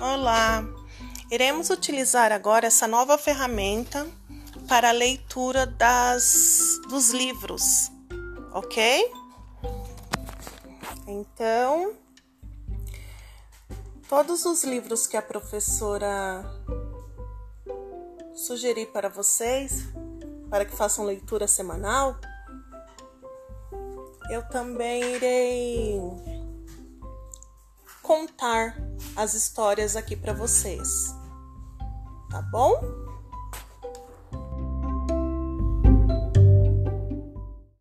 Olá! Iremos utilizar agora essa nova ferramenta para a leitura das, dos livros, ok? Então, todos os livros que a professora sugerir para vocês, para que façam leitura semanal, eu também irei contar as histórias aqui para vocês. Tá bom?